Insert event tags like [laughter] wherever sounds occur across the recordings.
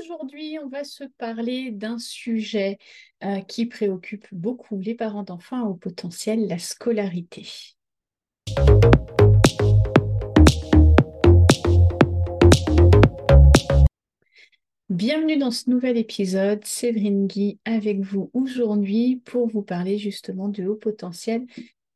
Aujourd'hui, on va se parler d'un sujet euh, qui préoccupe beaucoup les parents d'enfants au potentiel, la scolarité. Bienvenue dans ce nouvel épisode, Séverine Guy avec vous aujourd'hui pour vous parler justement de haut potentiel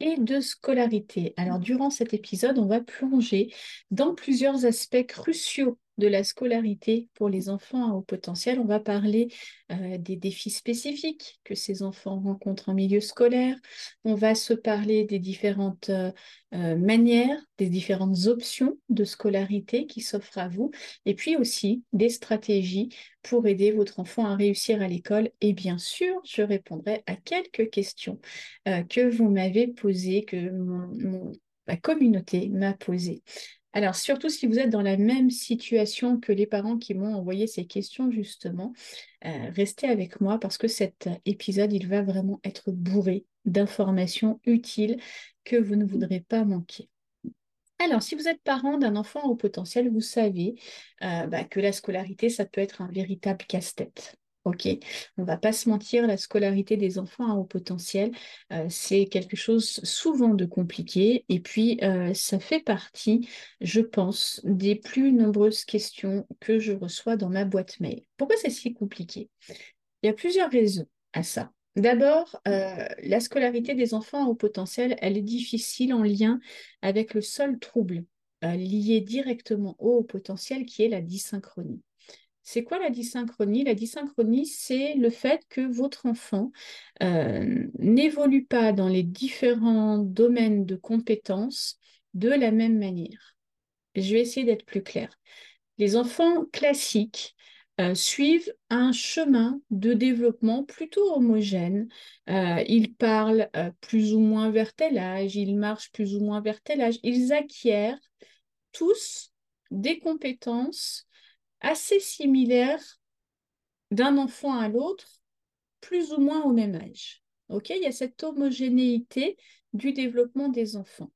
et de scolarité. Alors durant cet épisode, on va plonger dans plusieurs aspects cruciaux de la scolarité pour les enfants à haut potentiel. On va parler euh, des défis spécifiques que ces enfants rencontrent en milieu scolaire. On va se parler des différentes euh, euh, manières, des différentes options de scolarité qui s'offrent à vous, et puis aussi des stratégies pour aider votre enfant à réussir à l'école. Et bien sûr, je répondrai à quelques questions que vous m'avez posées, que ma communauté m'a posées. Alors, surtout si vous êtes dans la même situation que les parents qui m'ont envoyé ces questions, justement, euh, restez avec moi parce que cet épisode, il va vraiment être bourré d'informations utiles que vous ne voudrez pas manquer. Alors, si vous êtes parent d'un enfant au potentiel, vous savez euh, bah, que la scolarité, ça peut être un véritable casse-tête. Ok, on va pas se mentir, la scolarité des enfants à haut potentiel, euh, c'est quelque chose souvent de compliqué. Et puis, euh, ça fait partie, je pense, des plus nombreuses questions que je reçois dans ma boîte mail. Pourquoi c'est si compliqué? Il y a plusieurs raisons à ça. D'abord, euh, la scolarité des enfants à haut potentiel, elle est difficile en lien avec le seul trouble lié directement au haut potentiel qui est la dysynchronie. C'est quoi la dysynchronie? La dysynchronie, c'est le fait que votre enfant euh, n'évolue pas dans les différents domaines de compétences de la même manière. Je vais essayer d'être plus clair. Les enfants classiques euh, suivent un chemin de développement plutôt homogène. Euh, ils parlent plus ou moins vers tel âge, ils marchent plus ou moins vers tel âge. Ils acquièrent tous des compétences assez similaire d'un enfant à l'autre, plus ou moins au même âge. Il y a cette homogénéité du développement des enfants.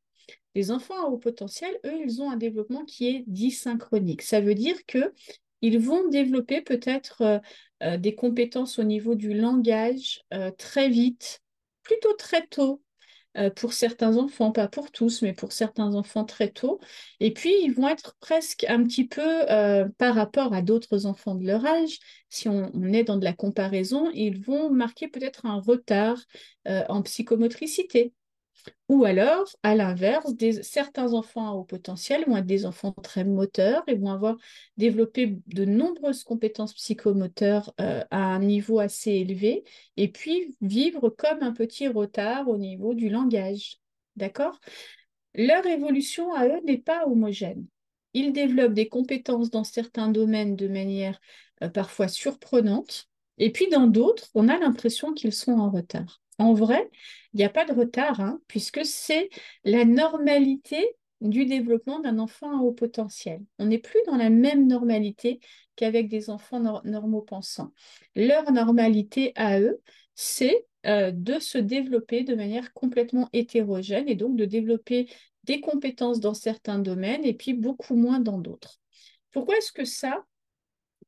Les enfants à haut potentiel, eux, ils ont un développement qui est disynchronique. Ça veut dire que ils vont développer peut-être euh, euh, des compétences au niveau du langage euh, très vite, plutôt très tôt, pour certains enfants, pas pour tous, mais pour certains enfants très tôt. Et puis, ils vont être presque un petit peu euh, par rapport à d'autres enfants de leur âge, si on, est dans de la comparaison, ils vont marquer peut-être un retard euh, en psychomotricité. Ou alors, à l'inverse, certains enfants à haut potentiel vont être des enfants très moteurs et vont avoir développé de nombreuses compétences psychomoteurs euh, à un niveau assez élevé et puis vivre comme un petit retard au niveau du langage. D'accord? Leur évolution à eux n'est pas homogène. Ils développent des compétences dans certains domaines de manière euh, parfois surprenante et puis dans d'autres, on a l'impression qu'ils sont en retard. En vrai, il n'y a pas de retard, hein, puisque c'est la normalité du développement d'un enfant à haut potentiel. On n'est plus dans la même normalité qu'avec des enfants normaux pensants. Leur normalité à eux, c'est euh, de se développer de manière complètement hétérogène et donc de développer des compétences dans certains domaines et puis beaucoup moins dans d'autres. Pourquoi est-ce que ça,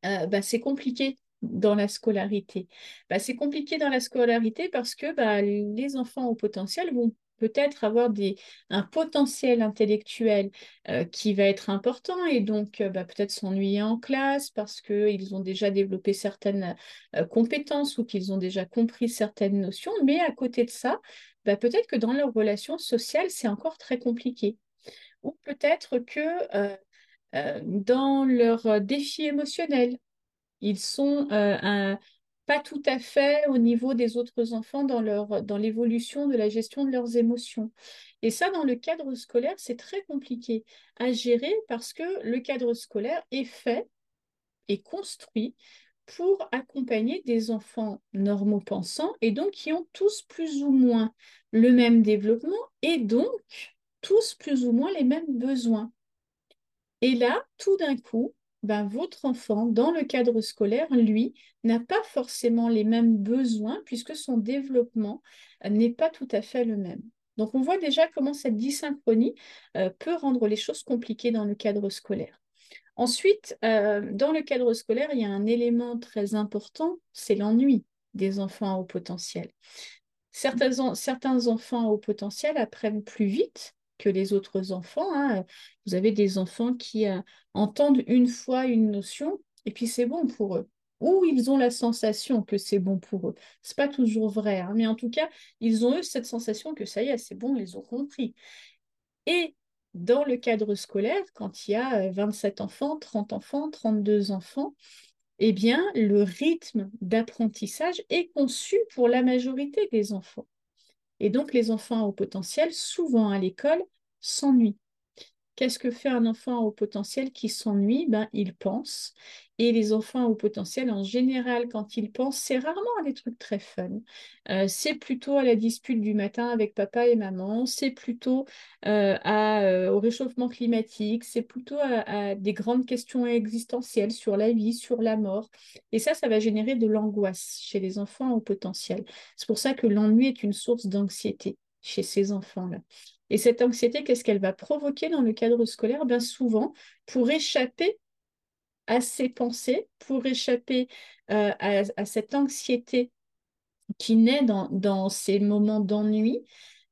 euh, bah, c'est compliqué? Dans la scolarité bah, C'est compliqué dans la scolarité parce que bah, les enfants au potentiel vont peut-être avoir un potentiel intellectuel euh, qui va être important et donc euh, bah, peut-être s'ennuyer en classe parce qu'ils ont déjà développé certaines euh, compétences ou qu'ils ont déjà compris certaines notions. Mais à côté de ça, peut-être que dans leur relation sociale, c'est encore très compliqué. Ou peut-être que dans leur défi émotionnel, ils sont euh, pas tout à fait au niveau des autres enfants dans, leur, dans l'évolution de la gestion de leurs émotions. Et ça, dans le cadre scolaire, c'est très compliqué à gérer parce que le cadre scolaire est fait et construit pour accompagner des enfants normaux pensants et donc qui ont tous plus ou moins le même développement et donc tous plus ou moins les mêmes besoins. Et là, tout d'un coup, ben, votre enfant, dans le cadre scolaire, lui, n'a pas forcément les mêmes besoins puisque son développement euh, n'est pas tout à fait le même. Donc, on voit déjà comment cette dysynchronie euh, peut rendre les choses compliquées dans le cadre scolaire. Ensuite, dans le cadre scolaire, il y a un élément très important, c'est l'ennui des enfants à haut potentiel. Certains, certains enfants à haut potentiel apprennent plus vite que les autres enfants. Hein. Vous avez des enfants qui entendent une fois une notion et puis c'est bon pour eux ou ils ont la sensation que c'est bon pour eux. C'est pas toujours vrai, hein, mais en tout cas, ils ont eu cette sensation que ça y est, c'est bon, ils ont compris. Et dans le cadre scolaire, quand il y a 27 euh, enfants, 30 enfants, 32 enfants, eh bien, le rythme d'apprentissage est conçu pour la majorité des enfants. Et donc, les enfants au potentiel, souvent à l'école, s'ennuient. Qu'est-ce que fait un enfant au potentiel qui s'ennuie? Ben, Il pense. Et les enfants au potentiel, en général, quand ils pensent, c'est rarement à des trucs très fun. Euh, c'est plutôt à la dispute du matin avec papa et maman, c'est plutôt euh, à, euh, au réchauffement climatique, c'est plutôt à, des grandes questions existentielles sur la vie, sur la mort. Et ça, ça va générer de l'angoisse chez les enfants au potentiel. C'est pour ça que l'ennui est une source d'anxiété chez ces enfants-là. Et cette anxiété, qu'est-ce qu'elle va provoquer dans le cadre scolaire? Bien souvent, pour échapper à ces pensées, pour échapper euh, à, cette anxiété qui naît dans ces moments d'ennui,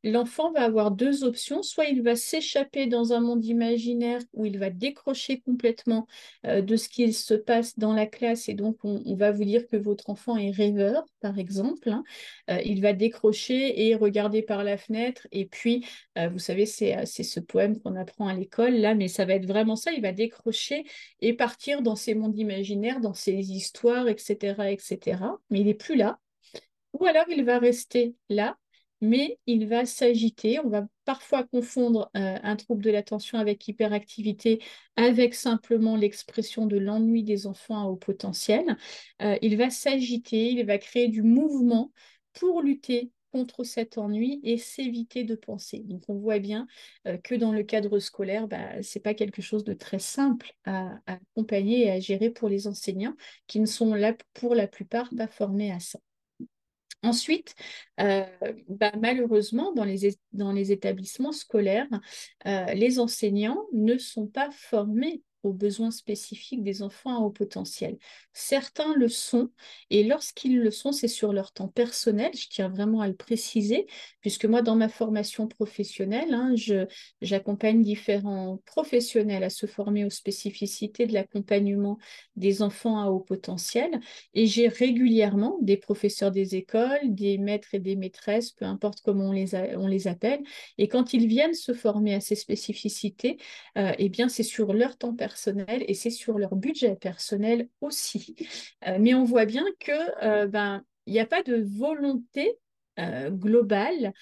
l'enfant va avoir deux options. Soit il va s'échapper dans un monde imaginaire où il va décrocher complètement euh, de ce qui se passe dans la classe et donc on, va vous dire que votre enfant est rêveur, par exemple. Hein. Euh, il va décrocher et regarder par la fenêtre et puis, euh, vous savez, c'est ce poème qu'on apprend à l'école là, mais ça va être vraiment ça. Il va décrocher et partir dans ces mondes imaginaires, dans ces histoires, etc., etc. Mais il n'est plus là. Ou alors il va rester là mais il va s'agiter. On va parfois confondre euh, un trouble de l'attention avec hyperactivité, avec simplement l'expression de l'ennui des enfants au potentiel. Euh, il va s'agiter, il va créer du mouvement pour lutter contre cet ennui et s'éviter de penser. Donc on voit bien euh, que dans le cadre scolaire, bah, ce n'est pas quelque chose de très simple à, à, accompagner et à gérer pour les enseignants qui ne sont là pour la plupart pas formés à ça. Ensuite, euh, bah, malheureusement, dans les, établissements scolaires, euh, les enseignants ne sont pas formés aux besoins spécifiques des enfants à haut potentiel. Certains le sont, et lorsqu'ils le sont, c'est sur leur temps personnel, je tiens vraiment à le préciser, puisque moi, dans ma formation professionnelle, hein, j'accompagne différents professionnels à se former aux spécificités de l'accompagnement des enfants à haut potentiel, et j'ai régulièrement des professeurs des écoles, des maîtres et des maîtresses, peu importe comment on les, on les appelle, et quand ils viennent se former à ces spécificités, euh, eh bien, c'est sur leur temps personnel personnel et c'est sur leur budget personnel aussi. Euh, mais on voit bien que euh, ben il n'y a pas de volonté euh, globale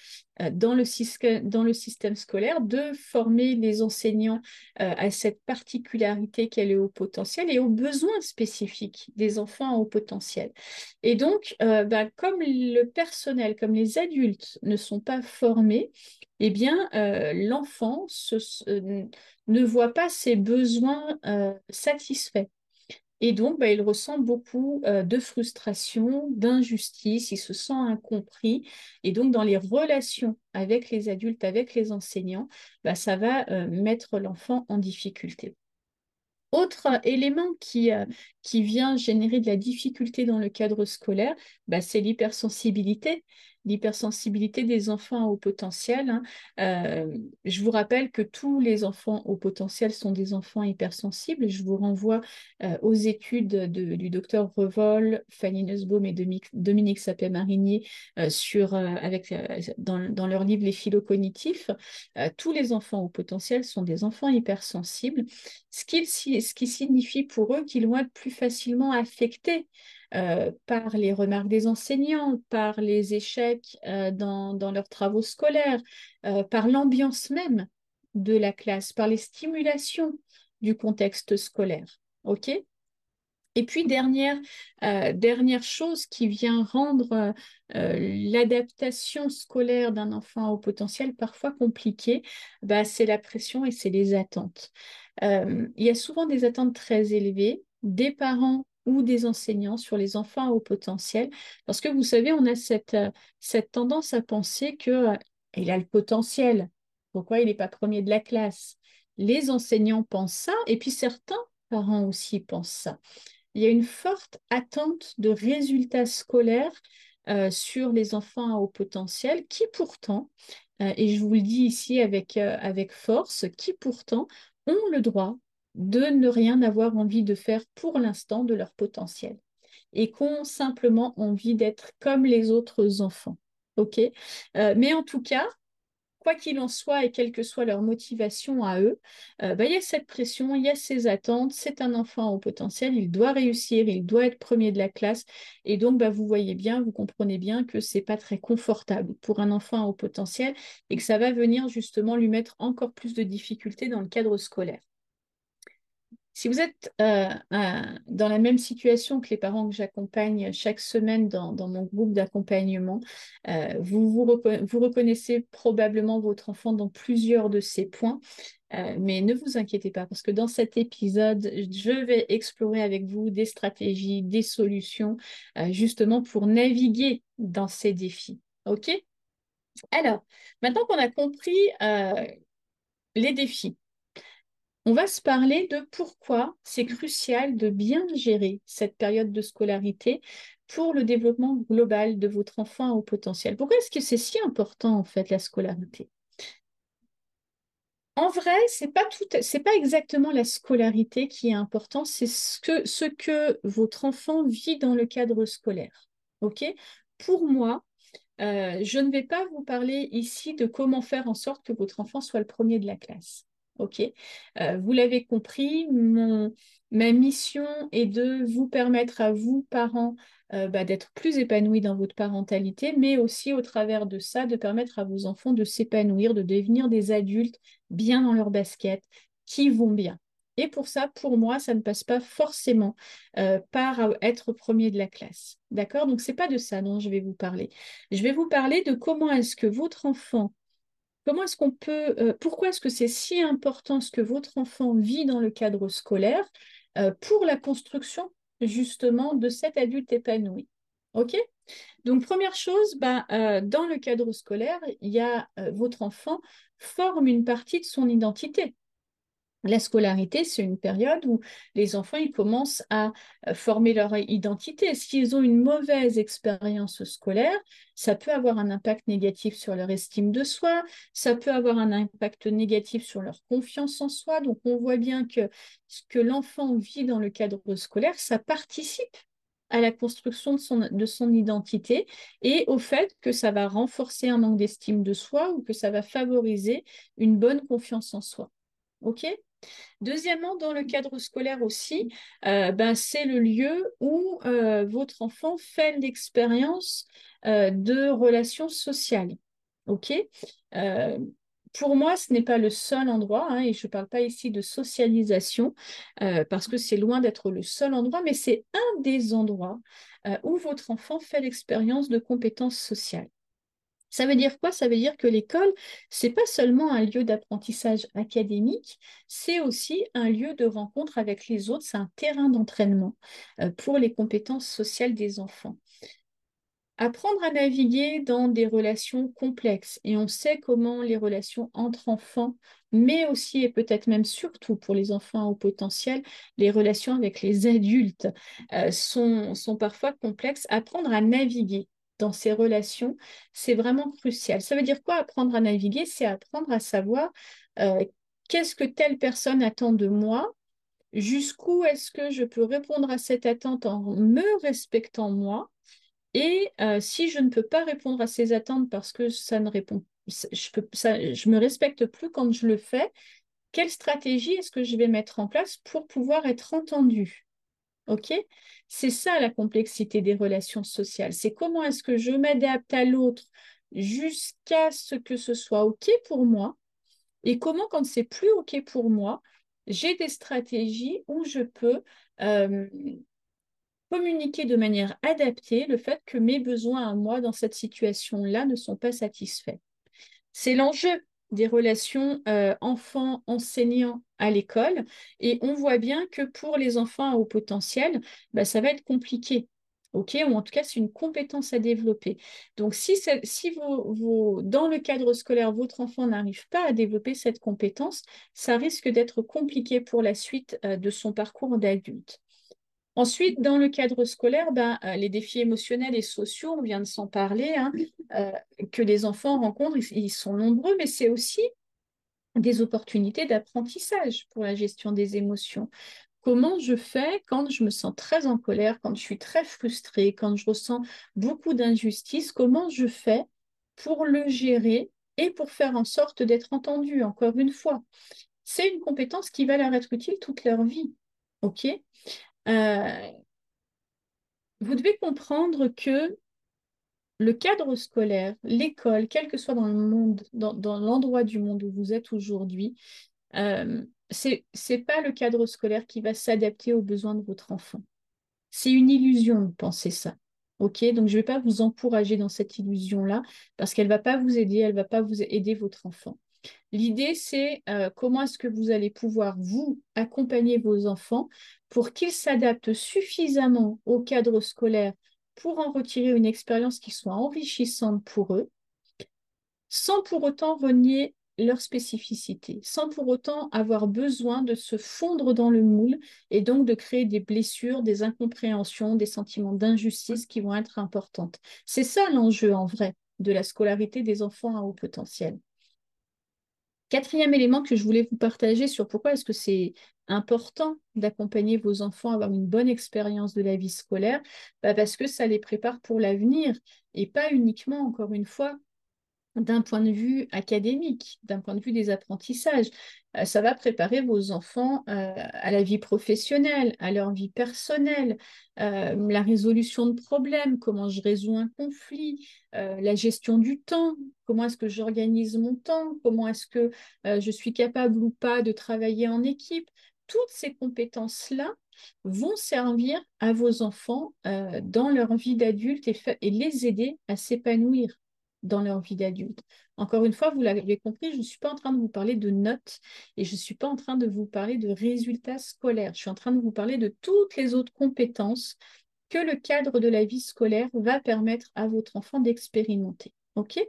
dans, le dans le système scolaire de former les enseignants à cette particularité qu'elle est au potentiel et aux besoins spécifiques des enfants au potentiel. Et donc, ben, comme le personnel, comme les adultes ne sont pas formés, eh bien, l'enfant ne voit pas ses besoins euh, satisfaits. Et donc, bah, il ressent beaucoup euh, de frustration, d'injustice, il se sent incompris. Et donc, dans les relations avec les adultes, avec les enseignants, bah, ça va euh, mettre l'enfant en difficulté. Autre élément qui, qui vient générer de la difficulté dans le cadre scolaire, bah, c'est l'hypersensibilité l'hypersensibilité des enfants au potentiel. Hein. Euh, je vous rappelle que tous les enfants au potentiel sont des enfants hypersensibles. Je vous renvoie euh, aux études du docteur Revol, Fanny Nussbaum et Dominique Sapé-Marinier euh, sur, avec, dans, leur livre Les phylocognitifs. tous les enfants au potentiel sont des enfants hypersensibles, ce ce qui signifie pour eux qu'ils vont être plus facilement affectés euh, par les remarques des enseignants, par les échecs euh, dans, leurs travaux scolaires, euh, par l'ambiance même de la classe, par les stimulations du contexte scolaire. Et puis, dernière, dernière chose qui vient rendre l'adaptation scolaire d'un enfant au potentiel parfois compliquée, bah, c'est la pression et c'est les attentes. il y a souvent des attentes très élevées des parents ou des enseignants sur les enfants à haut potentiel. Parce que vous savez, on a cette, euh, cette tendance à penser qu'il euh, a le potentiel. Pourquoi il n'est pas premier de la classe? Les enseignants pensent ça, et puis certains parents aussi pensent ça. Il y a une forte attente de résultats scolaires euh, sur les enfants à haut potentiel qui pourtant, et je vous le dis ici avec, avec force, qui pourtant ont le droit de ne rien avoir envie de faire pour l'instant de leur potentiel et qui ont simplement envie d'être comme les autres enfants. OK? Mais en tout cas, quoi qu'il en soit et quelle que soit leur motivation à eux, euh, bah, il y a cette pression, il y a ces attentes, c'est un enfant au potentiel, il doit réussir, il doit être premier de la classe. Et donc, bah, vous voyez bien, vous comprenez bien que ce n'est pas très confortable pour un enfant au potentiel et que ça va venir justement lui mettre encore plus de difficultés dans le cadre scolaire. Si vous êtes euh, dans la même situation que les parents que j'accompagne chaque semaine dans, mon groupe d'accompagnement, euh, vous, vous, reconnaissez probablement votre enfant dans plusieurs de ces points. Euh, mais ne vous inquiétez pas parce que dans cet épisode, je vais explorer avec vous des stratégies, des solutions, justement pour naviguer dans ces défis. OK? Alors, maintenant qu'on a compris les défis, on va se parler de pourquoi c'est crucial de bien gérer cette période de scolarité pour le développement global de votre enfant au potentiel. Pourquoi est-ce que c'est si important en fait la scolarité? En vrai, c'est pas tout, c'est pas exactement la scolarité qui est important, c'est ce que, ce que votre enfant vit dans le cadre scolaire. Ok? Pour moi, euh, je ne vais pas vous parler ici de comment faire en sorte que votre enfant soit le premier de la classe. OK euh, Vous l'avez compris, ma mission est de vous permettre à vous, parents, euh, bah, d'être plus épanouis dans votre parentalité, mais aussi au travers de ça, de permettre à vos enfants de s'épanouir, de devenir des adultes bien dans leur basket, qui vont bien. Et pour ça, pour moi, ça ne passe pas forcément euh, par être premier de la classe. D'accord? Donc, ce n'est pas de ça dont je vais vous parler. Je vais vous parler de comment est-ce que votre enfant Comment est-ce qu'on peut, euh, pourquoi est-ce que c'est si important ce que votre enfant vit dans le cadre scolaire euh, pour la construction justement de cet adulte épanoui? Ok? Donc première chose, ben, euh, dans le cadre scolaire, il y a votre enfant forme une partie de son identité. La scolarité, c'est une période où les enfants ils commencent à euh, former leur identité. S'ils ont une mauvaise expérience scolaire, ça peut avoir un impact négatif sur leur estime de soi, ça peut avoir un impact négatif sur leur confiance en soi. Donc on voit bien que ce que l'enfant vit dans le cadre scolaire, ça participe à la construction de son, de son identité et au fait que ça va renforcer un manque d'estime de soi ou que ça va favoriser une bonne confiance en soi. OK? Deuxièmement, dans le cadre scolaire aussi, euh, ben, c'est le lieu où euh, votre enfant fait l'expérience euh, de relations sociales. Pour moi, ce n'est pas le seul endroit, hein, et je ne parle pas ici de socialisation, parce que c'est loin d'être le seul endroit, mais c'est un des endroits où votre enfant fait l'expérience de compétences sociales. Ça veut dire quoi? Ça veut dire que l'école, c'est pas seulement un lieu d'apprentissage académique, c'est aussi un lieu de rencontre avec les autres, c'est un terrain d'entraînement euh, pour les compétences sociales des enfants. Apprendre à naviguer dans des relations complexes, et on sait comment les relations entre enfants, mais aussi et peut-être même surtout pour les enfants au potentiel, les relations avec les adultes euh, sont parfois complexes. Apprendre à naviguer dans ces relations, c'est vraiment crucial. Ça veut dire quoi apprendre à naviguer? C'est apprendre à savoir euh, qu'est-ce que telle personne attend de moi, jusqu'où est-ce que je peux répondre à cette attente en me respectant moi, et euh, si je ne peux pas répondre à ces attentes parce que ça ne répond, je me respecte plus quand je le fais, quelle stratégie est-ce que je vais mettre en place pour pouvoir être entendue? OK C'est ça la complexité des relations sociales. C'est comment est-ce que je m'adapte à l'autre jusqu'à ce que ce soit OK pour moi et comment, quand c'est plus OK pour moi, j'ai des stratégies où je peux communiquer de manière adaptée le fait que mes besoins à moi dans cette situation-là ne sont pas satisfaits. C'est l'enjeu des relations euh, enfants-enseignants à l'école. Et on voit bien que pour les enfants à haut potentiel, bah, ça va être compliqué. Ou en tout cas, c'est une compétence à développer. Donc, si, si dans le cadre scolaire, votre enfant n'arrive pas à développer cette compétence, ça risque d'être compliqué pour la suite euh, de son parcours d'adulte. Ensuite, dans le cadre scolaire, ben, euh, les défis émotionnels et sociaux, on vient de s'en parler, hein, euh, que les enfants rencontrent, ils sont nombreux, mais c'est aussi des opportunités d'apprentissage pour la gestion des émotions. Comment je fais quand je me sens très en colère, quand je suis très frustrée, quand je ressens beaucoup d'injustice? Comment je fais pour le gérer et pour faire en sorte d'être entendu, encore une fois? C'est une compétence qui va leur être utile toute leur vie. OK? Euh, Vous devez comprendre que le cadre scolaire, l'école, quel que soit dans le monde, dans, l'endroit du monde où vous êtes aujourd'hui, euh, c'est n'est pas le cadre scolaire qui va s'adapter aux besoins de votre enfant. C'est une illusion de penser ça. OK? Donc, je ne vais pas vous encourager dans cette illusion-là parce qu'elle ne va pas vous aider, elle ne va pas vous aider votre enfant. L'idée, c'est euh, comment est-ce que vous allez pouvoir, vous, accompagner vos enfants pour qu'ils s'adaptent suffisamment au cadre scolaire pour en retirer une expérience qui soit enrichissante pour eux, sans pour autant renier leur spécificité, sans pour autant avoir besoin de se fondre dans le moule et donc de créer des blessures, des incompréhensions, des sentiments d'injustice qui vont être importantes. C'est ça l'enjeu en vrai de la scolarité des enfants à haut potentiel. Quatrième élément que je voulais vous partager sur pourquoi est-ce que c'est important d'accompagner vos enfants à avoir une bonne expérience de la vie scolaire, bah, parce que ça les prépare pour l'avenir et pas uniquement, encore une fois, d'un point de vue académique, d'un point de vue des apprentissages. Euh, ça va préparer vos enfants euh, à la vie professionnelle, à leur vie personnelle, euh, la résolution de problèmes, comment je résous un conflit, la gestion du temps, comment est-ce que j'organise mon temps, comment est-ce que je suis capable ou pas de travailler en équipe. Toutes ces compétences-là vont servir à vos enfants dans leur vie d'adulte et les aider à s'épanouir dans leur vie d'adulte. Encore une fois, vous l'avez compris, je ne suis pas en train de vous parler de notes et je ne suis pas en train de vous parler de résultats scolaires. Je suis en train de vous parler de toutes les autres compétences que le cadre de la vie scolaire va permettre à votre enfant d'expérimenter. OK?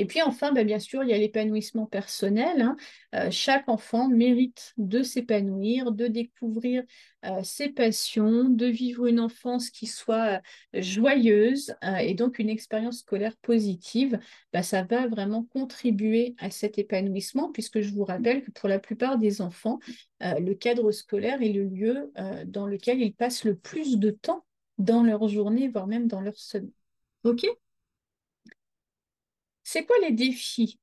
Et puis enfin, bah, bien sûr, il y a l'épanouissement personnel. Hein. Euh, chaque enfant mérite de s'épanouir, de découvrir euh, ses passions, de vivre une enfance qui soit euh, joyeuse et donc une expérience scolaire positive. Bah, ça va vraiment contribuer à cet épanouissement puisque je vous rappelle que pour la plupart des enfants, le cadre scolaire est le lieu dans lequel ils passent le plus de temps dans leur journée, voire même dans leur semaine. OK c'est quoi les défis?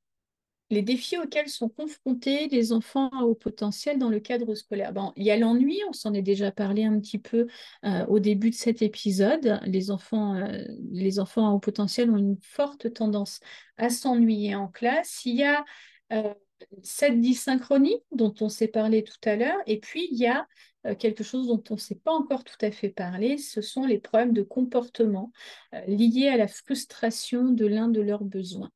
Les défis auxquels sont confrontés les enfants à haut potentiel dans le cadre scolaire? Bon, Il y a l'ennui, on s'en est déjà parlé un petit peu euh, au début de cet épisode. Les enfants, euh, à haut potentiel ont une forte tendance à s'ennuyer en classe. Il y a euh, cette dysynchronie dont on s'est parlé tout à l'heure, et puis il y a quelque chose dont on ne s'est pas encore tout à fait parlé, ce sont les problèmes de comportement liés à la frustration de l'un de leurs besoins.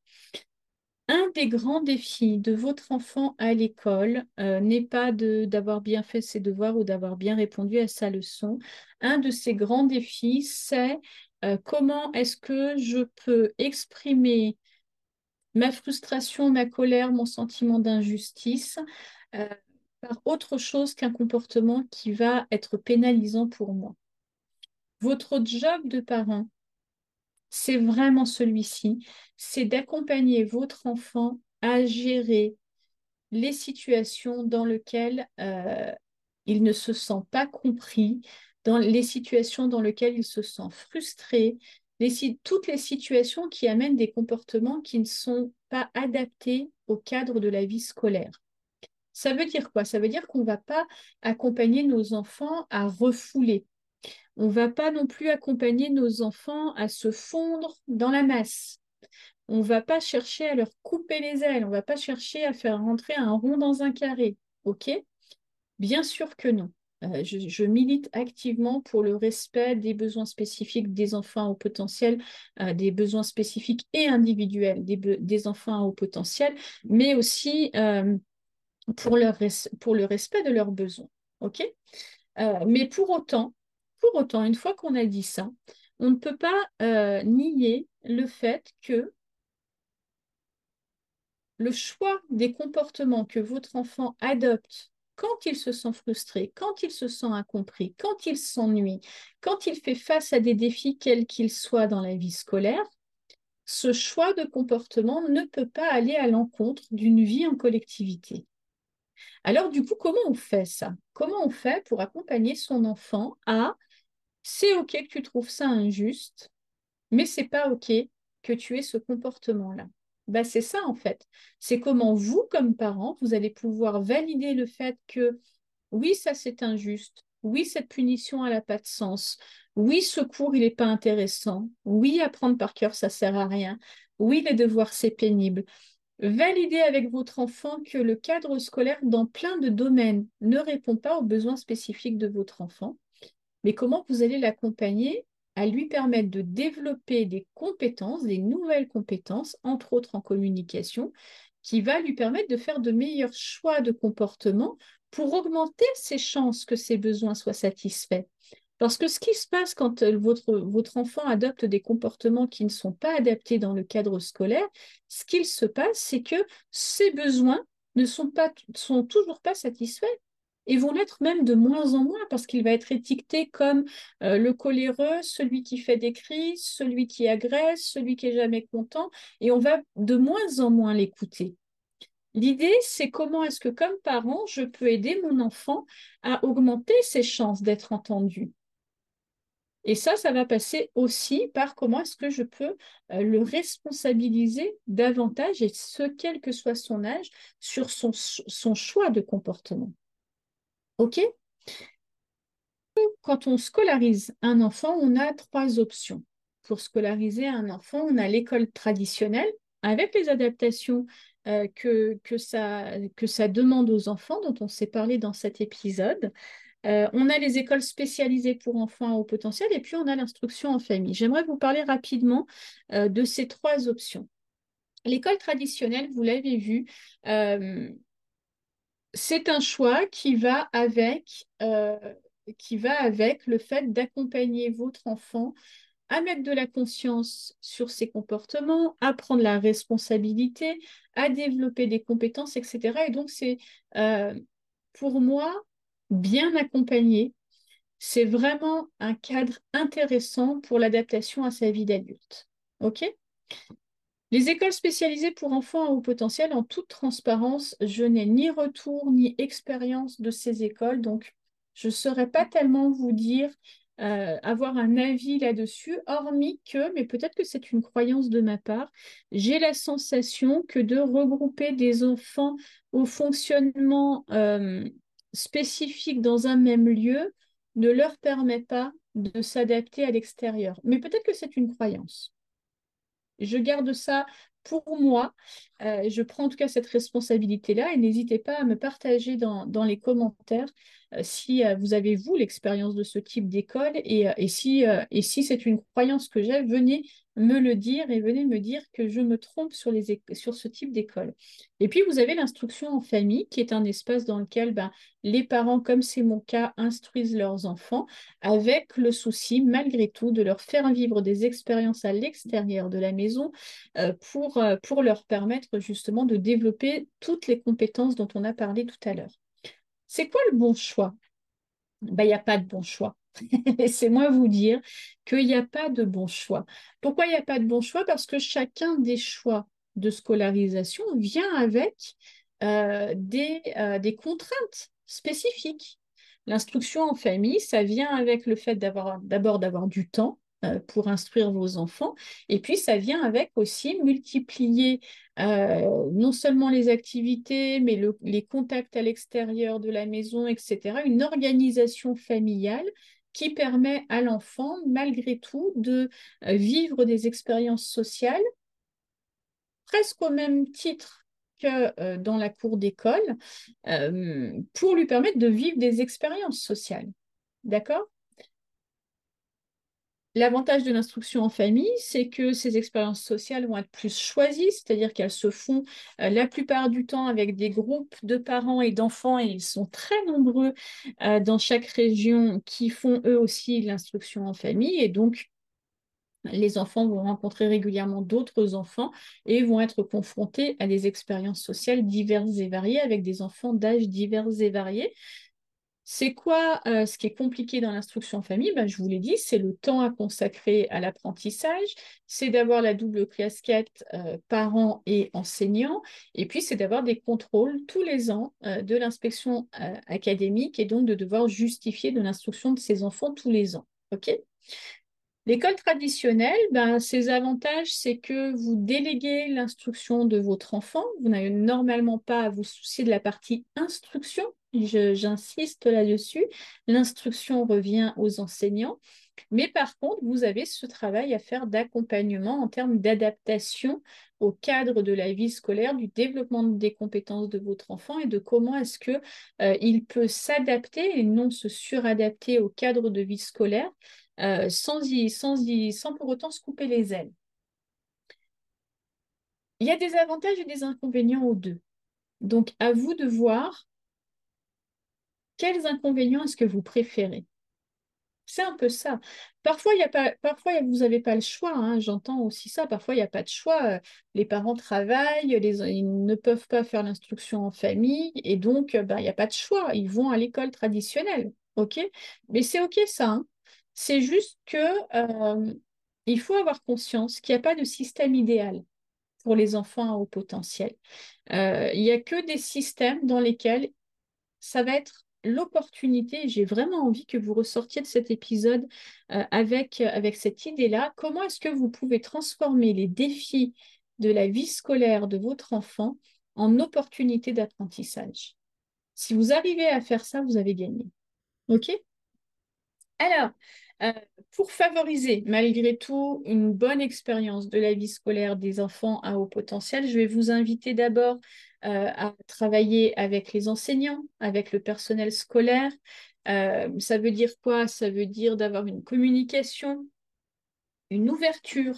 Un des grands défis de votre enfant à l'école euh, n'est pas d'avoir bien fait ses devoirs ou d'avoir bien répondu à sa leçon. Un de ces grands défis, c'est euh, comment est-ce que je peux exprimer ma frustration, ma colère, mon sentiment d'injustice euh, par autre chose qu'un comportement qui va être pénalisant pour moi. Votre job de parent, c'est vraiment celui-ci, c'est d'accompagner votre enfant à gérer les situations dans lesquelles euh, il ne se sent pas compris, dans les situations dans lesquelles il se sent frustré, toutes les situations qui amènent des comportements qui ne sont pas adaptés au cadre de la vie scolaire. Ça veut dire quoi? Ça veut dire qu'on ne va pas accompagner nos enfants à refouler. On ne va pas non plus accompagner nos enfants à se fondre dans la masse. On ne va pas chercher à leur couper les ailes. On ne va pas chercher à faire rentrer un rond dans un carré. OK? Bien sûr que non. Euh, je, milite activement pour le respect des besoins spécifiques des enfants au potentiel, euh, des besoins spécifiques et individuels des, enfants au potentiel, mais aussi euh, pour, le respect de leurs besoins. OK? Mais pour autant, pour autant, une fois qu'on a dit ça, on ne peut pas euh, nier le fait que le choix des comportements que votre enfant adopte quand il se sent frustré, quand il se sent incompris, quand il s'ennuie, quand il fait face à des défis quels qu'ils soient dans la vie scolaire, ce choix de comportement ne peut pas aller à l'encontre d'une vie en collectivité. Alors du coup, comment on fait ça? Comment on fait pour accompagner son enfant à c'est OK que tu trouves ça injuste, mais c'est pas OK que tu aies ce comportement-là. Bah, c'est ça en fait. C'est comment vous, comme parents, vous allez pouvoir valider le fait que oui, ça c'est injuste, oui, cette punition elle n'a pas de sens, oui, ce cours il n'est pas intéressant, oui, apprendre par cœur ça sert à rien, oui, les devoirs c'est pénible. Validez avec votre enfant que le cadre scolaire dans plein de domaines ne répond pas aux besoins spécifiques de votre enfant mais comment vous allez l'accompagner à lui permettre de développer des compétences, des nouvelles compétences, entre autres en communication, qui va lui permettre de faire de meilleurs choix de comportement pour augmenter ses chances que ses besoins soient satisfaits? Parce que ce qui se passe quand euh, votre, enfant adopte des comportements qui ne sont pas adaptés dans le cadre scolaire, ce qu'il se passe, c'est que ses besoins ne sont toujours pas satisfaits et vont l'être même de moins en moins parce qu'il va être étiqueté comme euh, le coléreux, celui qui fait des crises, celui qui agresse, celui qui est jamais content, et on va de moins en moins l'écouter. L'idée, c'est comment est-ce que comme parent, je peux aider mon enfant à augmenter ses chances d'être entendu. Et ça, ça va passer aussi par comment est-ce que je peux euh, le responsabiliser davantage, et ce, quel que soit son âge, sur son choix de comportement. OK Quand on scolarise un enfant, on a trois options. Pour scolariser un enfant, on a l'école traditionnelle avec les adaptations euh, que, que, ça, que ça demande aux enfants, dont on s'est parlé dans cet épisode. Euh, on a les écoles spécialisées pour enfants à haut potentiel et puis on a l'instruction en famille. J'aimerais vous parler rapidement euh, de ces trois options. L'école traditionnelle, vous l'avez vu, c'est un choix qui va avec, euh, qui va avec le fait d'accompagner votre enfant à mettre de la conscience sur ses comportements, à prendre la responsabilité, à développer des compétences, etc. Et donc, c'est euh, pour moi bien accompagné. C'est vraiment un cadre intéressant pour l'adaptation à sa vie d'adulte. OK? Les écoles spécialisées pour enfants à haut potentiel, en toute transparence, je n'ai ni retour ni expérience de ces écoles, donc je ne saurais pas tellement vous dire, euh, avoir un avis là-dessus, hormis que, mais peut-être que c'est une croyance de ma part, j'ai la sensation que de regrouper des enfants au fonctionnement euh, spécifique dans un même lieu ne leur permet pas de s'adapter à l'extérieur. Mais peut-être que c'est une croyance. Je garde ça pour moi. Euh, je prends en tout cas cette responsabilité-là et n'hésitez pas à me partager dans, les commentaires si euh, vous avez, vous, l'expérience de ce type d'école et, et, si, c'est une croyance que j'ai, venez me le dire et venez me dire que je me trompe sur, ce type d'école. Et puis, vous avez l'instruction en famille, qui est un espace dans lequel ben, les parents, comme c'est mon cas, instruisent leurs enfants, avec le souci, malgré tout, de leur faire vivre des expériences à l'extérieur de la maison euh, euh, pour leur permettre justement de développer toutes les compétences dont on a parlé tout à l'heure. C'est quoi le bon choix? Ben, Il n'y a pas de bon choix. [laughs] Laissez-moi vous dire qu'il n'y a pas de bon choix. Pourquoi il n'y a pas de bon choix? Parce que chacun des choix de scolarisation vient avec euh, des, euh, des contraintes spécifiques. L'instruction en famille, ça vient avec le fait d'avoir d'abord d'avoir du temps, pour instruire vos enfants. Et puis, ça vient avec aussi multiplier euh, non seulement les activités, mais les contacts à l'extérieur de la maison, etc. Une organisation familiale qui permet à l'enfant, malgré tout, de euh, vivre des expériences sociales presque au même titre que dans la cour d'école, pour lui permettre de vivre des expériences sociales. D'accord? L'avantage de l'instruction en famille, c'est que ces expériences sociales vont être plus choisies, c'est-à-dire qu'elles se font euh, la plupart du temps avec des groupes de parents et d'enfants, et ils sont très nombreux euh, dans chaque région qui font eux aussi l'instruction en famille. Et donc, les enfants vont rencontrer régulièrement d'autres enfants et vont être confrontés à des expériences sociales diverses et variées avec des enfants d'âge divers et variés. C'est quoi euh, ce qui est compliqué dans l'instruction en famille? Ben, Je vous l'ai dit, c'est le temps à consacrer à l'apprentissage, c'est d'avoir la double casquette euh, parents et enseignants, et puis c'est d'avoir des contrôles tous les ans euh, de l'inspection académique et donc de devoir justifier de l'instruction de ses enfants tous les ans. OK? L'école traditionnelle, ben, ses avantages, c'est que vous déléguez l'instruction de votre enfant. Vous n'avez normalement pas à vous soucier de la partie instruction. J'insiste là-dessus. L'instruction revient aux enseignants. Mais par contre, vous avez ce travail à faire d'accompagnement en termes d'adaptation au cadre de la vie scolaire, du développement des compétences de votre enfant et de comment est-ce qu'il euh, peut s'adapter et non se suradapter au cadre de vie scolaire euh, sans, sans, pour autant se couper les ailes. Il y a des avantages et des inconvénients aux deux. Donc, à vous de voir quels inconvénients est-ce que vous préférez. C'est un peu ça. Parfois, y a pas, parfois vous n'avez pas le choix. Hein. J'entends aussi ça. Parfois, il n'y a pas de choix. Les parents travaillent, ils ne peuvent pas faire l'instruction en famille et donc, ben, il n'y a pas de choix. Ils vont à l'école traditionnelle. OK? Mais c'est OK ça. Hein. C'est juste que euh, il faut avoir conscience qu'il n'y a pas de système idéal pour les enfants à haut potentiel. Euh, il n'y a que des systèmes dans lesquels ça va être l'opportunité, j'ai vraiment envie que vous ressortiez de cet épisode euh, avec, avec cette idée-là, comment est-ce que vous pouvez transformer les défis de la vie scolaire de votre enfant en opportunité d'apprentissage? Si vous arrivez à faire ça, vous avez gagné. OK? Alors, euh, pour favoriser malgré tout une bonne expérience de la vie scolaire des enfants à haut potentiel, je vais vous inviter d'abord euh, à travailler avec les enseignants, avec le personnel scolaire. Euh, ça veut dire quoi? Ça veut dire d'avoir une communication une ouverture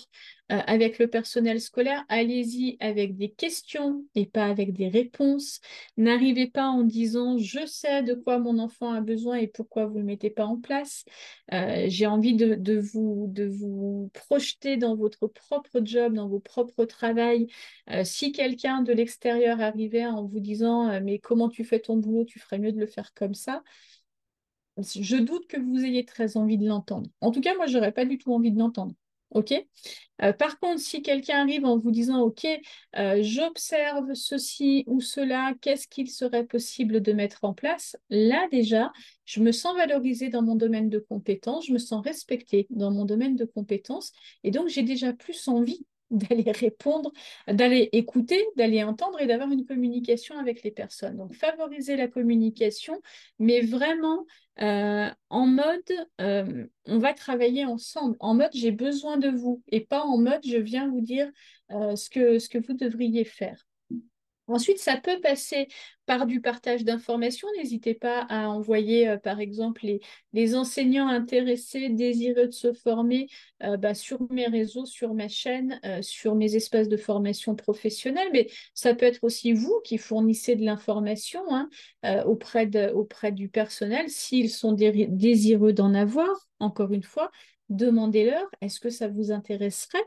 euh, avec le personnel scolaire, allez-y avec des questions et pas avec des réponses. N'arrivez pas en disant je sais de quoi mon enfant a besoin et pourquoi vous ne le mettez pas en place. Euh, j'ai envie de, vous, de vous projeter dans votre propre job, dans vos propres travails. Euh, si quelqu'un de l'extérieur arrivait en vous disant mais comment tu fais ton boulot, tu ferais mieux de le faire comme ça je doute que vous ayez très envie de l'entendre. En tout cas, moi, je n'aurais pas du tout envie de l'entendre. OK. Euh, Par contre, si quelqu'un arrive en vous disant, OK, euh, j'observe ceci ou cela, qu'est-ce qu'il serait possible de mettre en place? Là, déjà, je me sens valorisée dans mon domaine de compétences, je me sens respectée dans mon domaine de compétences, et donc j'ai déjà plus envie d'aller répondre, d'aller écouter, d'aller entendre et d'avoir une communication avec les personnes. Donc, favoriser la communication, mais vraiment euh, en mode euh, on va travailler ensemble, en mode j'ai besoin de vous et pas en mode je viens vous dire euh, ce, que, ce que vous devriez faire. Ensuite, ça peut passer par du partage d'informations. N'hésitez pas à envoyer, euh, par exemple, les, enseignants intéressés, désireux de se former euh, bah, sur mes réseaux, sur ma chaîne, euh, sur mes espaces de formation professionnelle. Mais ça peut être aussi vous qui fournissez de l'information hein, auprès, auprès du personnel. S'ils sont désireux d'en avoir, encore une fois, demandez-leur, est-ce que ça vous intéresserait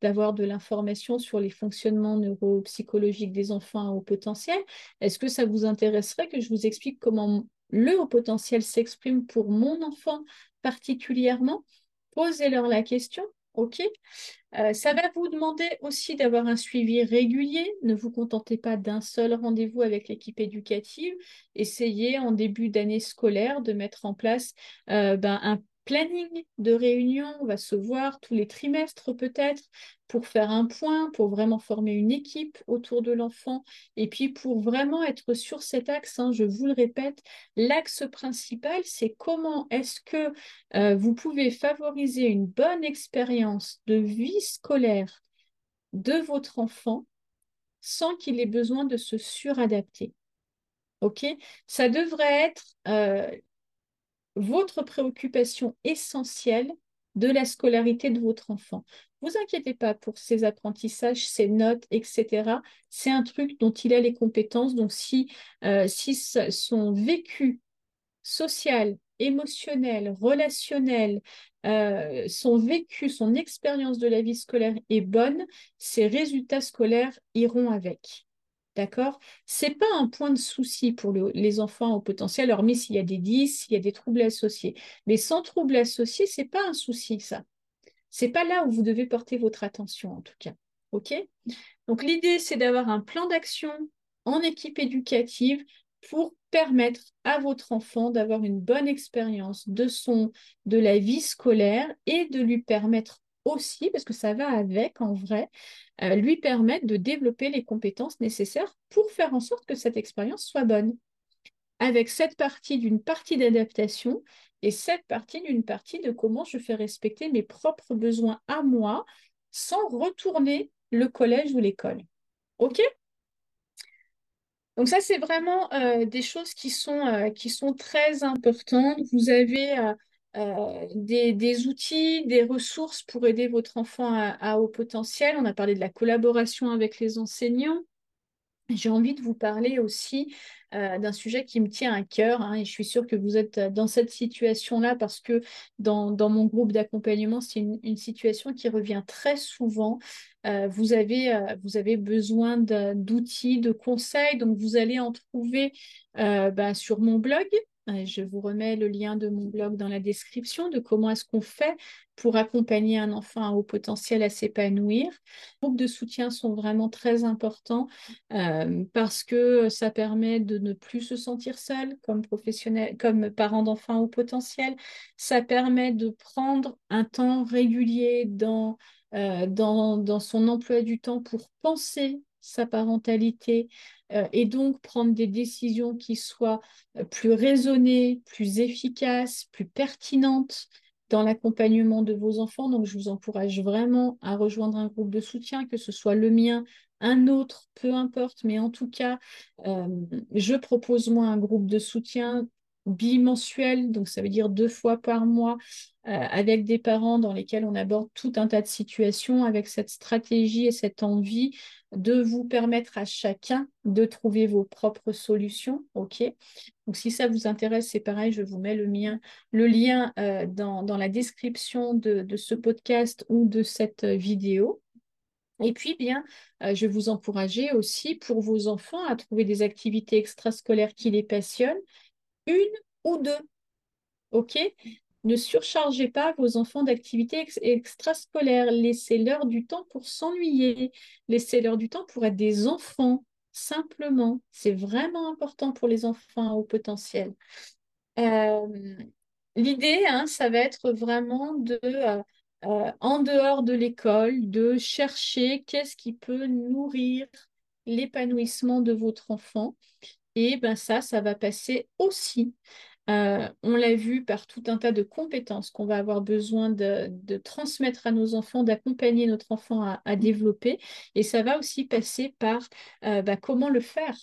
d'avoir de l'information sur les fonctionnements neuropsychologiques des enfants au potentiel. Est-ce que ça vous intéresserait que je vous explique comment le haut potentiel s'exprime pour mon enfant particulièrement? Posez-leur la question, OK? Euh, ça va vous demander aussi d'avoir un suivi régulier. Ne vous contentez pas d'un seul rendez-vous avec l'équipe éducative. Essayez en début d'année scolaire de mettre en place euh, ben, un planning de réunion, on va se voir tous les trimestres peut-être pour faire un point, pour vraiment former une équipe autour de l'enfant et puis pour vraiment être sur cet axe, hein, je vous le répète, l'axe principal, c'est comment est-ce que euh, vous pouvez favoriser une bonne expérience de vie scolaire de votre enfant sans qu'il ait besoin de se suradapter. OK? Ça devrait être euh, votre préoccupation essentielle de la scolarité de votre enfant. Vous inquiétez pas pour ses apprentissages, ses notes, etc. C'est un truc dont il a les compétences. Donc, si, euh, si son vécu social, émotionnel, relationnel, euh, son vécu, son expérience de la vie scolaire est bonne, ses résultats scolaires iront avec. D'accord? C'est pas un point de souci pour les enfants au potentiel, hormis s'il y a des 10, s'il y a des troubles associés. Mais sans troubles associés, c'est pas un souci, ça. C'est pas là où vous devez porter votre attention, en tout cas. OK? Donc, l'idée, c'est d'avoir un plan d'action en équipe éducative pour permettre à votre enfant d'avoir une bonne expérience de son de la vie scolaire et de lui permettre aussi, parce que ça va avec en vrai, euh, lui permettre de développer les compétences nécessaires pour faire en sorte que cette expérience soit bonne. Avec cette partie d'une partie d'adaptation et cette partie d'une partie de comment je fais respecter mes propres besoins à moi sans retourner le collège ou l'école. OK? Donc ça, c'est vraiment euh, des choses qui sont, euh, qui sont très importantes. Vous avez euh, des, outils, des ressources pour aider votre enfant à, haut potentiel. On a parlé de la collaboration avec les enseignants. J'ai envie de vous parler aussi euh, d'un sujet qui me tient à cœur hein, et je suis sûre que vous êtes dans cette situation-là parce que dans, mon groupe d'accompagnement, c'est une, situation qui revient très souvent. Euh, vous, avez, besoin d'outils, de, conseils, donc vous allez en trouver bah, sur mon blog je vous remets le lien de mon blog dans la description de comment est-ce qu'on fait pour accompagner un enfant à haut potentiel à s'épanouir. Les groupes de soutien sont vraiment très importants euh, parce que ça permet de ne plus se sentir seul comme professionnel, comme parent d'enfant au potentiel. Ça permet de prendre un temps régulier dans, euh, son emploi du temps pour penser sa parentalité euh, et donc prendre des décisions qui soient euh, plus raisonnées, plus efficaces, plus pertinentes dans l'accompagnement de vos enfants. Donc, je vous encourage vraiment à rejoindre un groupe de soutien, que ce soit le mien, un autre, peu importe, mais en tout cas, euh, je propose moi un groupe de soutien bimensuel, donc ça veut dire deux fois par mois, avec des parents dans lesquels on aborde tout un tas de situations, avec cette stratégie et cette envie de vous permettre à chacun de trouver vos propres solutions. Donc, si ça vous intéresse, c'est pareil, je vous mets le, lien euh, dans, la description de, ce podcast ou de cette vidéo. Et puis, bien, euh, je vous encourager aussi pour vos enfants à trouver des activités extrascolaires qui les passionnent, une ou deux. OK? Ne surchargez pas vos enfants d'activités extrascolaires. Laissez-leur du temps pour s'ennuyer. Laissez-leur du temps pour être des enfants, simplement. C'est vraiment important pour les enfants au potentiel. Euh, l'idée, hein, ça va être vraiment de, euh, euh, en dehors de l'école, de chercher qu'est-ce qui peut nourrir l'épanouissement de votre enfant. Et ben ça, ça va passer aussi euh, on l'a vu par tout un tas de compétences qu'on va avoir besoin de, transmettre à nos enfants, d'accompagner notre enfant à, développer. Et ça va aussi passer par euh, bah, comment le faire.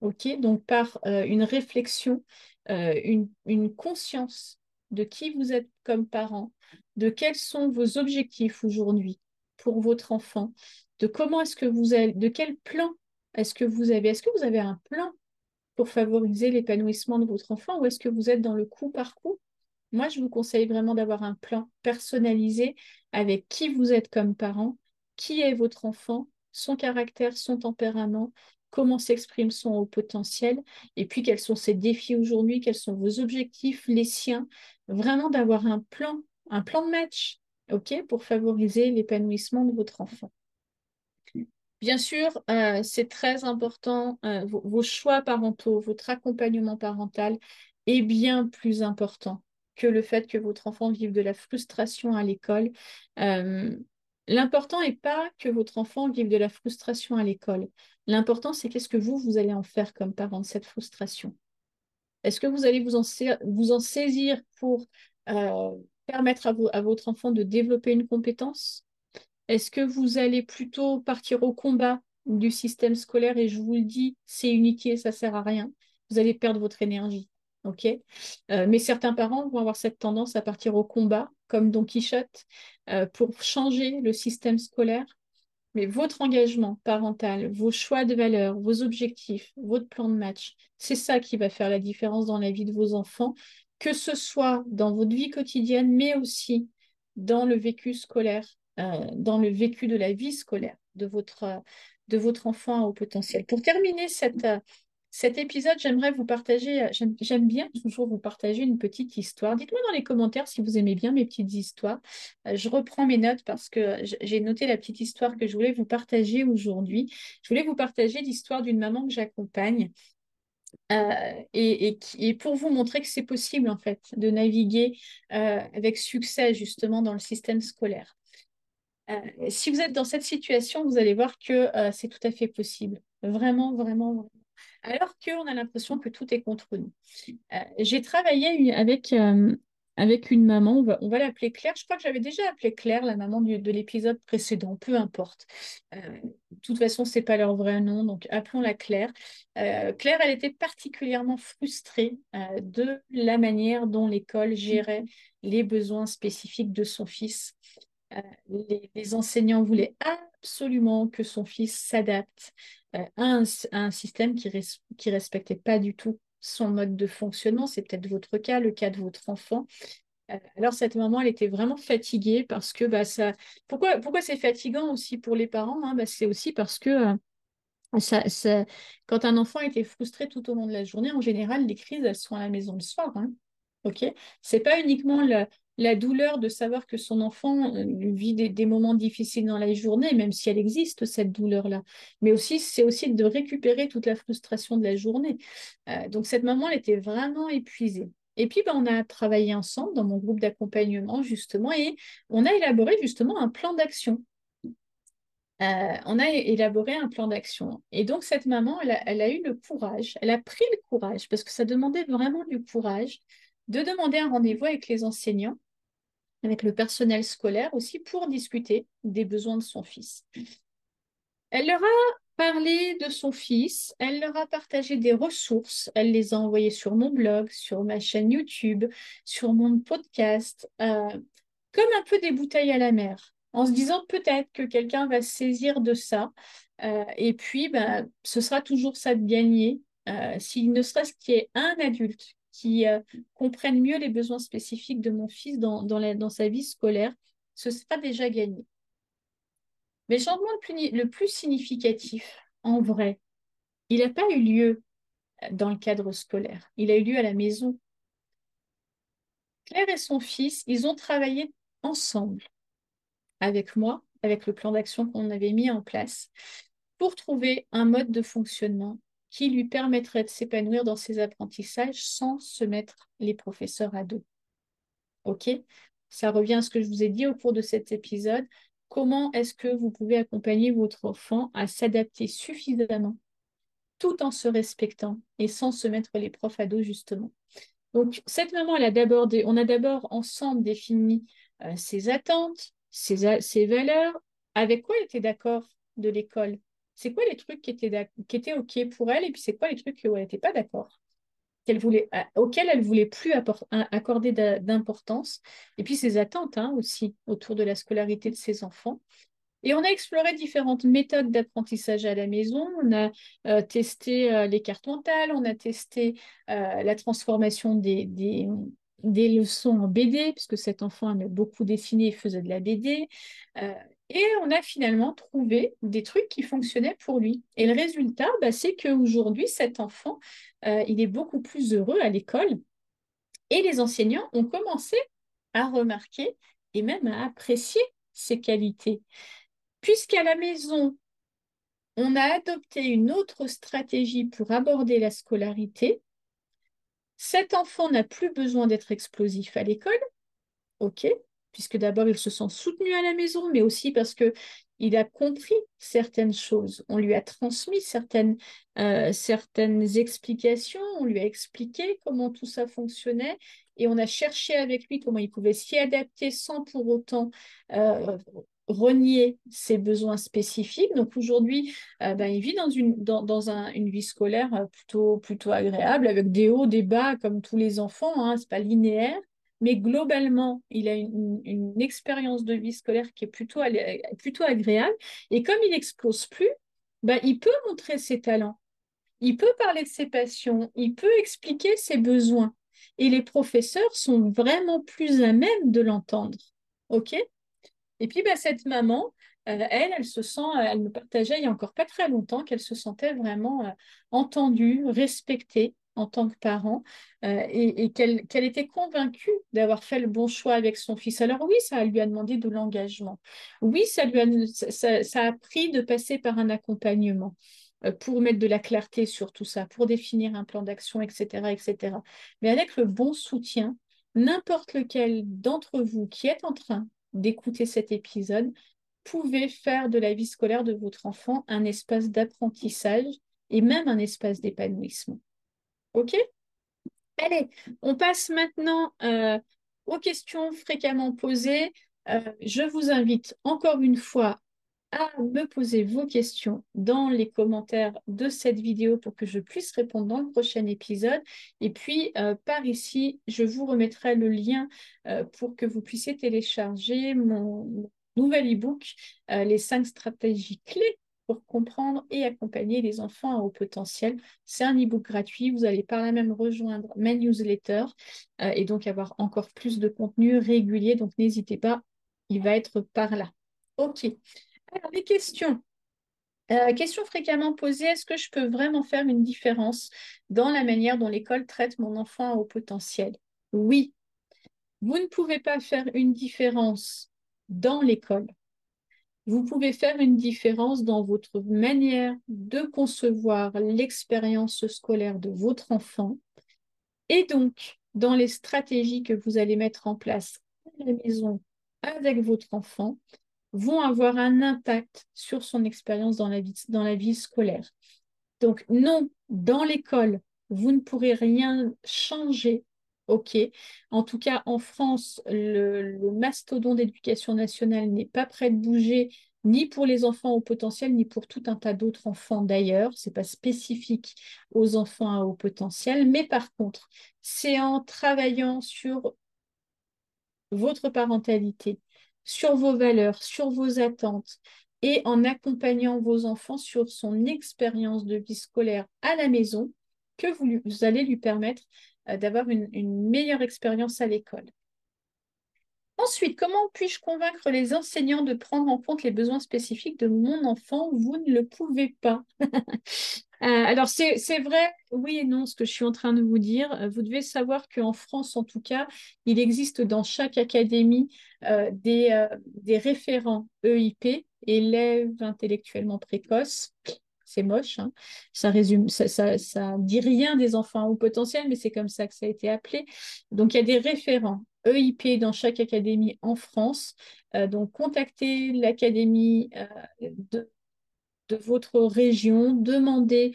Donc par euh, une réflexion, une, une, conscience de qui vous êtes comme parent, de quels sont vos objectifs aujourd'hui pour votre enfant, de comment est-ce que vous avez, de quel plan est-ce que vous avez, est-ce que vous avez un plan pour favoriser l'épanouissement de votre enfant ou est-ce que vous êtes dans le coup par coup? Moi, je vous conseille vraiment d'avoir un plan personnalisé avec qui vous êtes comme parent, qui est votre enfant, son caractère, son tempérament, comment s'exprime son haut potentiel, et puis quels sont ses défis aujourd'hui, quels sont vos objectifs, les siens. Vraiment d'avoir un plan, un plan de match, pour favoriser l'épanouissement de votre enfant. Bien sûr, euh, c'est très important, euh, vos, choix parentaux, votre accompagnement parental est bien plus important que le fait que votre enfant vive de la frustration à l'école. Euh, l'important n'est pas que votre enfant vive de la frustration à l'école. L'important, c'est qu'est-ce que vous, vous allez en faire comme parent de cette frustration. Est-ce que vous allez vous en, vous en saisir pour permettre à votre enfant de développer une compétence? Est-ce que vous allez plutôt partir au combat du système scolaire? Et je vous le dis, c'est inutile, ça sert à rien. Vous allez perdre votre énergie. ok? Euh, mais certains parents vont avoir cette tendance à partir au combat comme Don Quichotte euh, pour changer le système scolaire. Mais votre engagement parental, vos choix de valeurs, vos objectifs, votre plan de match, c'est ça qui va faire la différence dans la vie de vos enfants, que ce soit dans votre vie quotidienne, mais aussi dans le vécu scolaire, dans le vécu de la vie scolaire de votre, de votre enfant au potentiel. Pour terminer cette, cet épisode, j'aimerais vous partager, j'aime bien toujours vous partager une petite histoire. Dites-moi dans les commentaires si vous aimez bien mes petites histoires. Euh, je reprends mes notes parce que j'ai noté la petite histoire que je voulais vous partager aujourd'hui. Je voulais vous partager l'histoire d'une maman que j'accompagne. Euh, et, et, pour vous montrer que c'est possible en fait de naviguer euh, avec succès justement dans le système scolaire. Si vous êtes dans cette situation, vous allez voir que c'est tout à fait possible. Vraiment, vraiment, vraiment alors qu'on a l'impression que tout est contre nous. Euh, j'ai travaillé avec, euh, avec une maman, on va, l'appeler Claire. Je crois que j'avais déjà appelé Claire, la maman de l'épisode précédent, peu importe. Euh, de toute façon, ce n'est pas leur vrai nom, donc appelons-la Claire. Claire, elle était particulièrement frustrée de la manière dont l'école gérait les besoins spécifiques de son fils. Les, enseignants voulaient absolument que son fils s'adapte euh, un, un, système qui ne respectait pas du tout son mode de fonctionnement. C'est peut-être votre cas, le cas de votre enfant. Euh, alors cette maman, elle était vraiment fatiguée parce que bah. Pourquoi, pourquoi c'est fatigant aussi pour les parents hein? bah, C'est aussi parce que euh, quand un enfant était frustré tout au long de la journée, en général, les crises, elles sont à la maison le soir. Hein. Ok, c'est pas uniquement le, la douleur de savoir que son enfant euh, vit des, moments difficiles dans la journée, même si elle existe, cette douleur-là. Mais aussi, c'est aussi de récupérer toute la frustration de la journée. Euh, donc, cette maman, elle était vraiment épuisée. Et puis, ben, on a travaillé ensemble dans mon groupe d'accompagnement, justement, et on a élaboré justement un plan d'action. Euh, on a élaboré un plan d'action. Et donc, cette maman, elle a, elle a, eu le courage, elle a pris le courage, parce que ça demandait vraiment du courage, de demander un rendez-vous avec les enseignants avec le personnel scolaire aussi pour discuter des besoins de son fils. Elle leur a parlé de son fils, elle leur a partagé des ressources, elle les a envoyées sur mon blog, sur ma chaîne YouTube, sur mon podcast, euh, comme un peu des bouteilles à la mer, en se disant peut-être que quelqu'un va saisir de ça, euh, et puis bah, ce sera toujours ça de gagner, euh, s'il ne serait-ce qu'il y ait un adulte qui euh, comprennent mieux les besoins spécifiques de mon fils dans, dans, sa vie scolaire, ce sera déjà gagné. Mais le changement le plus, le plus significatif, en vrai, il n'a pas eu lieu dans le cadre scolaire, il a eu lieu à la maison. Claire et son fils, ils ont travaillé ensemble avec moi, avec le plan d'action qu'on avait mis en place, pour trouver un mode de fonctionnement qui lui permettrait de s'épanouir dans ses apprentissages sans se mettre les professeurs à dos. OK? Ça revient à ce que je vous ai dit au cours de cet épisode. Comment est-ce que vous pouvez accompagner votre enfant à s'adapter suffisamment tout en se respectant et sans se mettre les profs à dos, justement? Donc, cette maman, elle a d'abord on a d'abord ensemble défini euh, ses attentes, ses, ses valeurs, avec quoi elle était d'accord de l'école, c'est quoi les trucs qui étaient, qui étaient OK pour elle et puis c'est quoi les trucs où elle n'était pas d'accord? Auxquels elle voulait plus accorder d'importance, et puis ses attentes hein, aussi autour de la scolarité de ses enfants. Et on a exploré différentes méthodes d'apprentissage à la maison. On a euh, testé euh, les cartes mentales, on a testé euh, la transformation des, des, des, leçons en BD, puisque cet enfant aimait beaucoup dessiner et faisait de la BD. Et on a finalement trouvé des trucs qui fonctionnaient pour lui. Et le résultat, bah, c'est qu'aujourd'hui, cet enfant, euh, il est beaucoup plus heureux à l'école. Et les enseignants ont commencé à remarquer et même à apprécier ses qualités. Puisqu'à la maison, on a adopté une autre stratégie pour aborder la scolarité, cet enfant n'a plus besoin d'être explosif à l'école. OK, puisque d'abord il se sent soutenu à la maison, mais aussi parce que il a compris certaines choses. On lui a transmis certaines, euh, certaines explications, on lui a expliqué comment tout ça fonctionnait et on a cherché avec lui comment il pouvait s'y adapter sans pour autant euh, renier ses besoins spécifiques. Donc aujourd'hui, euh, ben, il vit dans, une, dans, dans un, une vie scolaire plutôt, plutôt agréable, avec des hauts, des bas, comme tous les enfants, hein, ce n'est pas linéaire. Mais globalement, il a une, expérience de vie scolaire qui est plutôt, agréable. Et comme il n'explose plus, bah, il peut montrer ses talents, il peut parler de ses passions, il peut expliquer ses besoins. Et les professeurs sont vraiment plus à même de l'entendre. OK? Et puis, bah, cette maman, euh, elle, elle se sent, elle me partageait il y a encore pas très longtemps qu'elle se sentait vraiment euh, entendue, respectée en tant que parent euh, et, qu'elle était convaincue d'avoir fait le bon choix avec son fils. Alors oui, ça lui a demandé de l'engagement. Oui, ça lui a, pris de passer par un accompagnement pour mettre de la clarté sur tout ça, pour définir un plan d'action, etc., etc. Mais avec le bon soutien, n'importe lequel d'entre vous qui est en train d'écouter cet épisode pouvez faire de la vie scolaire de votre enfant un espace d'apprentissage et même un espace d'épanouissement. OK Allez, on passe maintenant euh, aux questions fréquemment posées. Euh, je vous invite encore une fois à me poser vos questions dans les commentaires de cette vidéo pour que je puisse répondre dans le prochain épisode. Et puis, euh, par ici, je vous remettrai le lien pour que vous puissiez télécharger mon, nouvel e-book, les cinq stratégies clés pour comprendre et accompagner les enfants à haut potentiel. C'est un e-book gratuit. Vous allez par là même rejoindre ma newsletter euh, et donc avoir encore plus de contenu régulier. Donc n'hésitez pas, il va être par là. OK. Alors, les questions. Euh, question fréquemment posée, est-ce que je peux vraiment faire une différence dans la manière dont l'école traite mon enfant à haut potentiel? Oui. Vous ne pouvez pas faire une différence dans l'école. Vous pouvez faire une différence dans votre manière de concevoir l'expérience scolaire de votre enfant et donc dans les stratégies que vous allez mettre en place à la maison avec votre enfant vont avoir un impact sur son expérience dans la vie, scolaire. Donc non, dans l'école, vous ne pourrez rien changer OK. En tout cas, en France, le, mastodon d'éducation nationale n'est pas prêt de bouger, ni pour les enfants au potentiel, ni pour tout un tas d'autres enfants d'ailleurs. Ce n'est pas spécifique aux enfants à haut potentiel. Mais par contre, c'est en travaillant sur votre parentalité, sur vos valeurs, sur vos attentes, et en accompagnant vos enfants sur son expérience de vie scolaire à la maison que vous allez lui permettre d'avoir une, meilleure expérience à l'école. Ensuite, comment puis-je convaincre les enseignants de prendre en compte les besoins spécifiques de mon enfant? Vous ne le pouvez pas. [laughs] Euh, alors, c'est vrai, oui et non, ce que je suis en train de vous dire. Euh, vous devez savoir qu'en France, en tout cas, il existe dans chaque académie des, des référents EIP, élèves intellectuellement précoces, c'est moche. Hein. Ça résume, ça, ça, dit rien des enfants au potentiel, mais c'est comme ça que ça a été appelé. Donc, il y a des référents EIP dans chaque académie en France. Euh, donc, contactez l'académie euh, de, de, votre région, demandez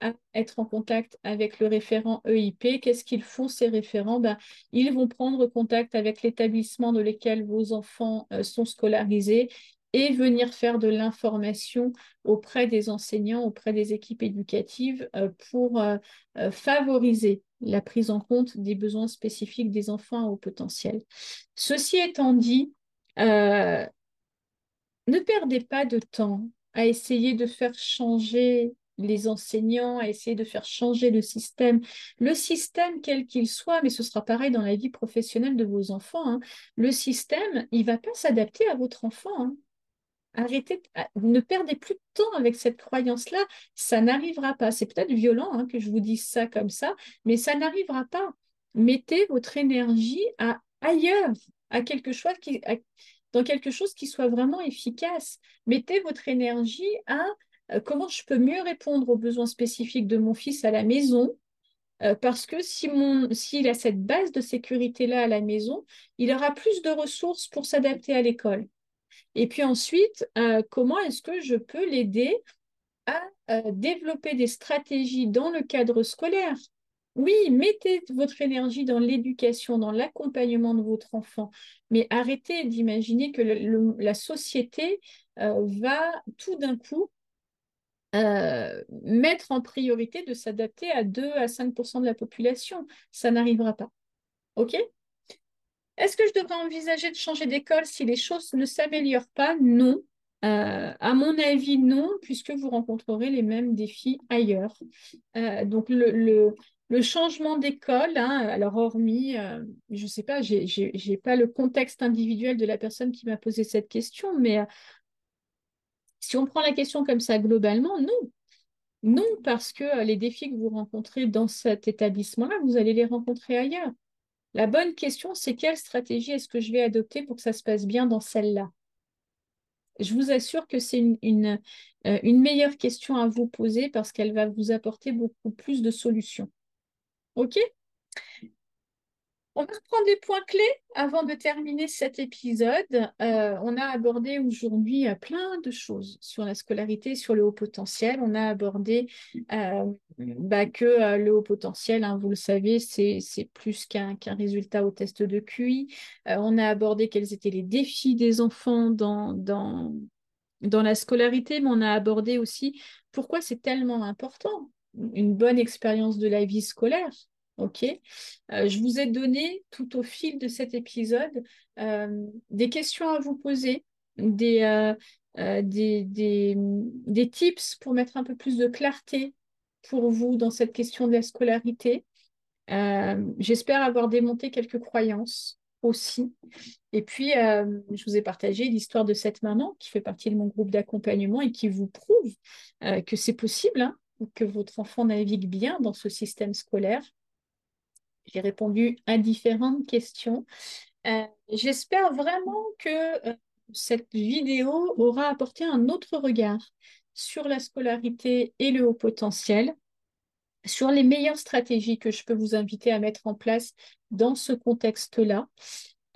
à être en contact avec le référent EIP. Qu'est-ce qu'ils font, ces référents? Ben, Ils vont prendre contact avec l'établissement dans lequel vos enfants euh, sont scolarisés et venir faire de l'information auprès des enseignants, auprès des équipes éducatives euh, pour euh, euh, favoriser la prise en compte des besoins spécifiques des enfants au potentiel. Ceci étant dit, ne perdez pas de temps à essayer de faire changer les enseignants, à essayer de faire changer le système. Le système, quel qu'il soit, mais ce sera pareil dans la vie professionnelle de vos enfants, hein. le système, il ne va pas s'adapter à votre enfant. Hein. Arrêtez, ne perdez plus de temps avec cette croyance-là. Ça n'arrivera pas. C'est peut-être violent hein, que je vous dise ça comme ça, mais ça n'arrivera pas. Mettez votre énergie à, ailleurs, à quelque chose dans quelque chose qui soit vraiment efficace. Mettez votre énergie à euh, comment je peux mieux répondre aux besoins spécifiques de mon fils à la maison? Euh, parce que si s'il a cette base de sécurité-là à la maison, il aura plus de ressources pour s'adapter à l'école. Et puis ensuite, euh, comment est-ce que je peux l'aider à euh, développer des stratégies dans le cadre scolaire? Oui, mettez votre énergie dans l'éducation, dans l'accompagnement de votre enfant, mais arrêtez d'imaginer que la société euh, va tout d'un coup mettre en priorité de s'adapter à 2 à 5% de la population. Ça n'arrivera pas. OK? Est-ce que je devrais envisager de changer d'école si les choses ne s'améliorent pas? Non. Euh, à mon avis, non, puisque vous rencontrerez les mêmes défis ailleurs. Euh, donc, le, changement d'école, hein, alors hormis, euh, je ne sais pas, je n'ai pas le contexte individuel de la personne qui m'a posé cette question, mais si on prend la question comme ça globalement, non. Non, parce que les défis que vous rencontrez dans cet établissement-là, vous allez les rencontrer ailleurs. La bonne question, c'est quelle stratégie est-ce que je vais adopter pour que ça se passe bien dans celle-là? Je vous assure que c'est une, euh, meilleure question à vous poser parce qu'elle va vous apporter beaucoup plus de solutions. OK? On va reprendre les points clés avant de terminer cet épisode. Euh, on a abordé aujourd'hui euh, plein de choses sur la scolarité, sur le haut potentiel. On a abordé euh, bah, que le haut potentiel, hein, vous le savez, c'est plus qu'un résultat au test de QI. on a abordé quels étaient les défis des enfants dans, la scolarité, mais on a abordé aussi pourquoi c'est tellement important une bonne expérience de la vie scolaire. OK euh, Je vous ai donné tout au fil de cet épisode euh, des questions à vous poser, euh, des, des, des, tips pour mettre un peu plus de clarté pour vous dans cette question de la scolarité. J'espère avoir démonté quelques croyances aussi. Et puis, je vous ai partagé l'histoire de cette maman qui fait partie de mon groupe d'accompagnement et qui vous prouve que c'est possible, hein, que votre enfant navigue bien dans ce système scolaire j'ai répondu à différentes questions. Euh, j'espère vraiment que euh, cette vidéo aura apporté un autre regard sur la scolarité et le haut potentiel, sur les meilleures stratégies que je peux vous inviter à mettre en place dans ce contexte-là,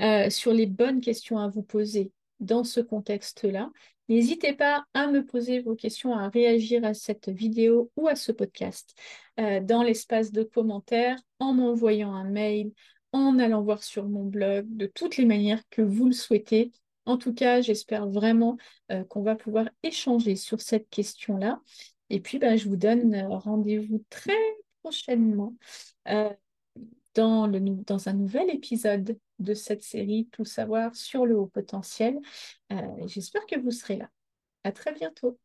euh, sur les bonnes questions à vous poser dans ce contexte-là. N'hésitez pas à me poser vos questions, à réagir à cette vidéo ou à ce podcast euh, dans l'espace de commentaires, en m'envoyant un mail, en allant voir sur mon blog, de toutes les manières que vous le souhaitez. En tout cas, j'espère vraiment euh, qu'on va pouvoir échanger sur cette question-là. Et puis, ben, je vous donne euh, rendez-vous très prochainement dans, un nouvel épisode de cette série Tout savoir sur le haut potentiel. Euh, j'espère que vous serez là. À très bientôt.